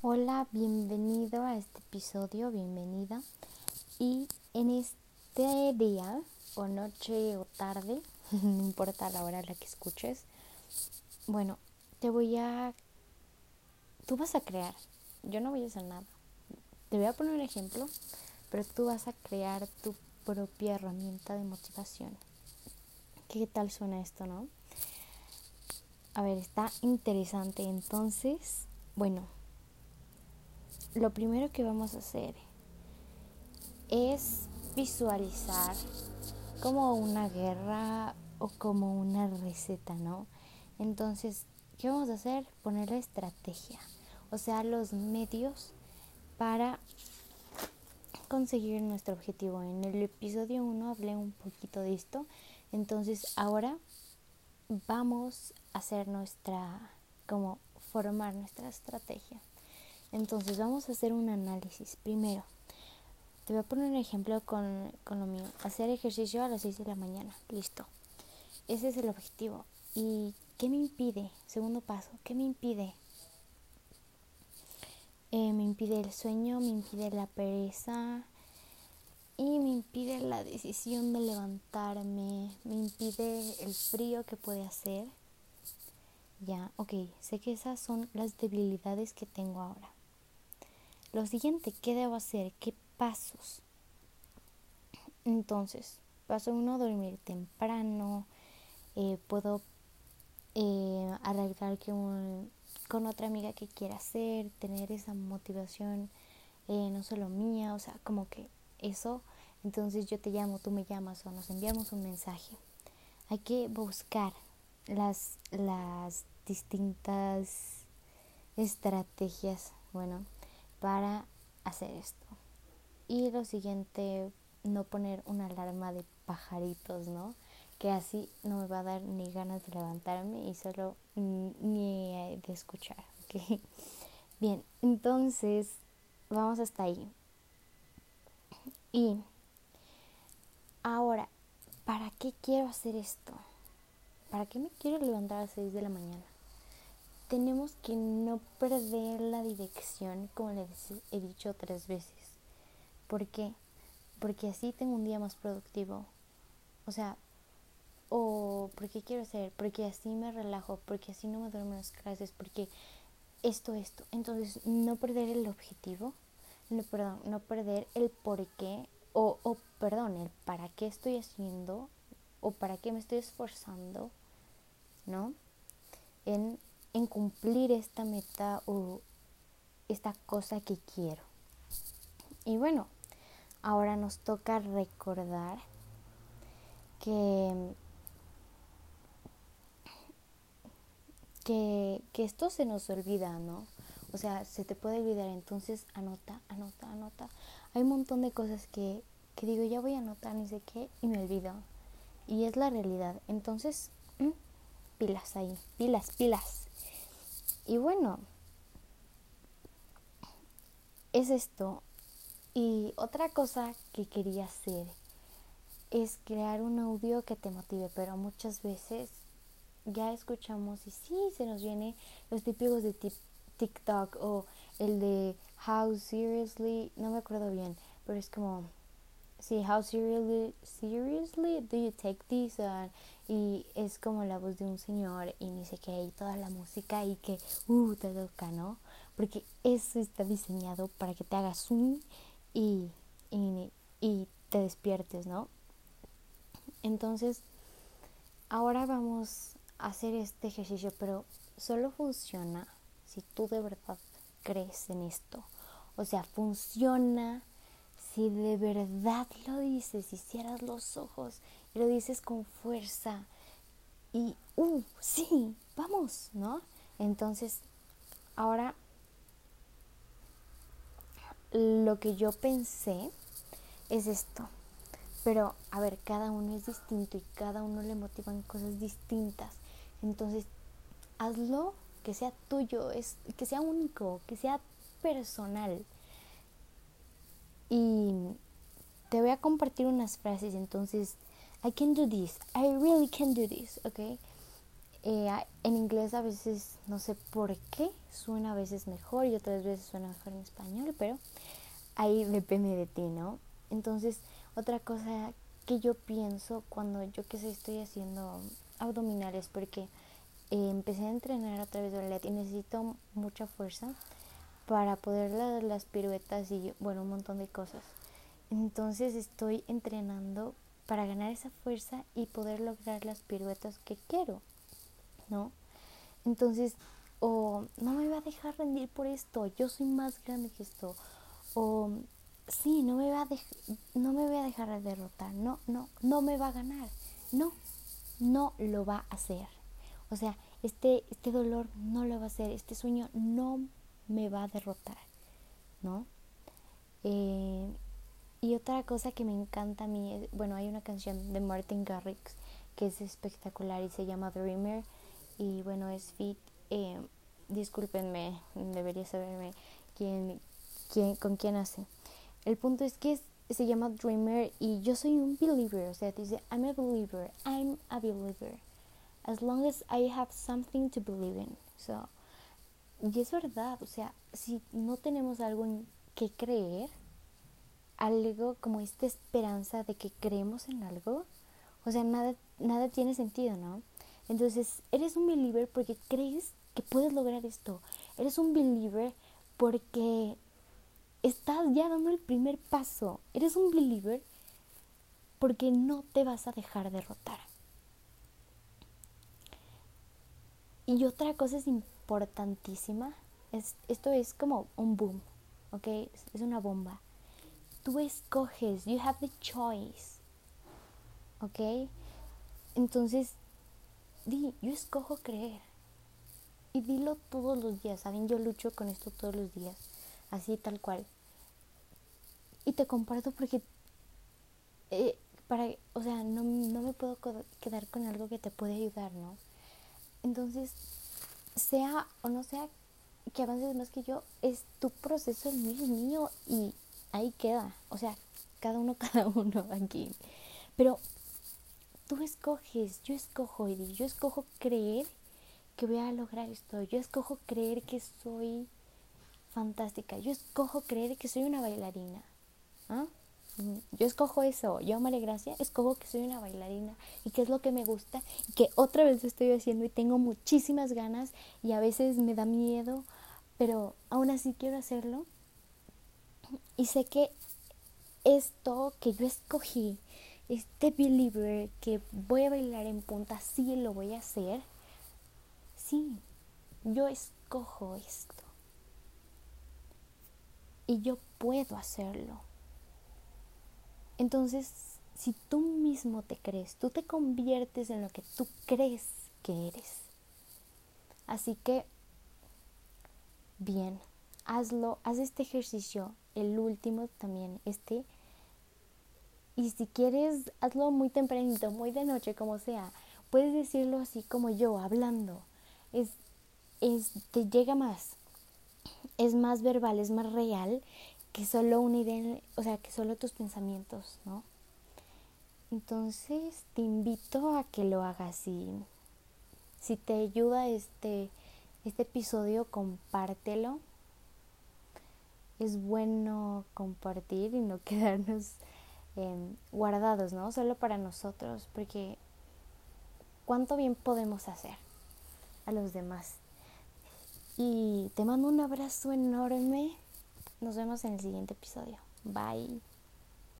Hola, bienvenido a este episodio, bienvenida. Y en este día, o noche o tarde, no importa la hora a la que escuches, bueno, te voy a... Tú vas a crear, yo no voy a hacer nada. Te voy a poner un ejemplo, pero tú vas a crear tu propia herramienta de motivación. ¿Qué tal suena esto, no? A ver, está interesante. Entonces, bueno, lo primero que vamos a hacer es visualizar como una guerra o como una receta, ¿no? Entonces, ¿qué vamos a hacer? Poner la estrategia, o sea, los medios para conseguir nuestro objetivo. En el episodio 1 hablé un poquito de esto, entonces ahora vamos a hacer nuestra, como formar nuestra estrategia. Entonces vamos a hacer un análisis. Primero, te voy a poner un ejemplo con, lo mío. Hacer ejercicio a las 6 de la mañana. Listo. Ese es el objetivo. ¿Y qué me impide? Segundo paso, ¿qué me impide? Eh, me impide el sueño, me impide la pereza y me impide la decisión de levantarme, me impide el frío que puede hacer. Ya, ok, sé que esas son las debilidades que tengo ahora. Lo siguiente, ¿qué debo hacer? ¿Qué pasos? Entonces, paso uno, dormir temprano. Eh, puedo eh, arreglar que con otra amiga que quiera hacer, tener esa motivación, eh, no solo mía, o sea, como que eso. Entonces yo te llamo, tú me llamas o nos enviamos un mensaje. Hay que buscar las, las distintas estrategias, bueno, para hacer esto. Y lo siguiente, no poner una alarma de pajaritos, ¿no? Que así no me va a dar ni ganas de levantarme y solo ni de escuchar, ¿ok? Bien, entonces vamos hasta ahí. Y ahora, ¿para qué quiero hacer esto? ¿Para qué me quiero levantar a las 6 de la mañana? Tenemos que no perder la dirección, como les he dicho tres veces. ¿Por qué? Porque así tengo un día más productivo. O sea, o porque quiero hacer, porque así me relajo, porque así no me duermo las clases, porque esto, esto. Entonces, no perder el objetivo, no, perdón, no perder el por qué, o, o perdón, el para qué estoy haciendo, o para qué me estoy esforzando, ¿no? En en cumplir esta meta o esta cosa que quiero. Y bueno, ahora nos toca recordar que, que, que esto se nos olvida, ¿no? O sea, se te puede olvidar, entonces anota, anota, anota. Hay un montón de cosas que, que digo, ya voy a anotar, ni sé qué, y me olvido. Y es la realidad. Entonces, pilas ahí, pilas, pilas. Y bueno, es esto. Y otra cosa que quería hacer es crear un audio que te motive, pero muchas veces ya escuchamos y sí, se nos viene los típicos de TikTok o el de How Seriously, no me acuerdo bien, pero es como sí, how seriously, seriously do you take this? Y es como la voz de un señor y ni sé qué, y toda la música y que, uh, te toca, ¿no? Porque eso está diseñado para que te hagas un y, y, y te despiertes, ¿no? Entonces, ahora vamos a hacer este ejercicio, pero solo funciona si tú de verdad crees en esto. O sea, funciona si de verdad lo dices, si cierras los ojos y lo dices con fuerza y, uh, sí, vamos, ¿no? Entonces, ahora lo que yo pensé es esto. Pero, a ver, cada uno es distinto y cada uno le motivan cosas distintas. Entonces, hazlo que sea tuyo, es, que sea único, que sea personal. Y te voy a compartir unas frases, entonces, I can do this, I really can do this, ¿ok? Eh, en inglés a veces no sé por qué suena a veces mejor y otras veces suena mejor en español, pero ahí depende de ti, ¿no? Entonces, otra cosa que yo pienso cuando yo que sé estoy haciendo abdominales porque eh, empecé a entrenar a través de ballet y necesito mucha fuerza para poder dar las piruetas y bueno, un montón de cosas. Entonces estoy entrenando para ganar esa fuerza y poder lograr las piruetas que quiero, ¿no? Entonces, o no me va a dejar rendir por esto, yo soy más grande que esto, o sí, no me va a, no me a dejar de derrotar, no, no, no me va a ganar, no, no lo va a hacer. O sea, este, este dolor no lo va a hacer, este sueño no me va a derrotar, ¿no? Eh, y otra cosa que me encanta a mí, bueno, hay una canción de Martin Garrix que es espectacular y se llama Dreamer y bueno, es fit. Eh, discúlpenme, debería saberme quién, quién, con quién hace. El punto es que se llama Dreamer y yo soy un believer, o sea, dice, I'm a believer, I'm a believer. As long as I have something to believe in. So, y es verdad, o sea, si no tenemos algo en que creer, algo como esta esperanza de que creemos en algo, o sea, nada, nada tiene sentido, ¿no? Entonces, eres un believer porque crees que puedes lograr esto. Eres un believer porque estás ya dando el primer paso. Eres un believer porque no te vas a dejar derrotar. Y otra cosa es importantísima, es, esto es como un boom, ¿ok? Es una bomba. Tú escoges, you have the choice, ¿ok? Entonces, di, yo escojo creer. Y dilo todos los días, ¿saben? Yo lucho con esto todos los días así tal cual. Y te comparto porque, eh, para, o sea, no, no me puedo quedar con algo que te puede ayudar, ¿no? Entonces, sea o no sea que avances más que yo, es tu proceso, el mío es mío y ahí queda. O sea, cada uno, cada uno aquí. Pero tú escoges, yo escojo, y yo escojo creer que voy a lograr esto, yo escojo creer que soy fantástica. Yo escojo creer que soy una bailarina. ¿ah? Yo escojo eso. Yo, María Gracia, escojo que soy una bailarina y que es lo que me gusta y que otra vez lo estoy haciendo y tengo muchísimas ganas y a veces me da miedo, pero aún así quiero hacerlo. Y sé que esto que yo escogí, este believer que voy a bailar en punta, sí lo voy a hacer. Sí, yo escojo esto y yo puedo hacerlo. Entonces, si tú mismo te crees, tú te conviertes en lo que tú crees que eres. Así que, bien, hazlo, haz este ejercicio, el último también, este. Y si quieres, hazlo muy tempranito, muy de noche, como sea. Puedes decirlo así como yo, hablando. Es, es, te llega más es más verbal, es más real que solo una idea, o sea, que solo tus pensamientos, ¿no? Entonces te invito a que lo hagas y si te ayuda este, este episodio, compártelo. Es bueno compartir y no quedarnos em, guardados, ¿no? Solo para nosotros, porque cuánto bien podemos hacer a los demás. Y te mando un abrazo enorme. Nos vemos en el siguiente episodio. Bye.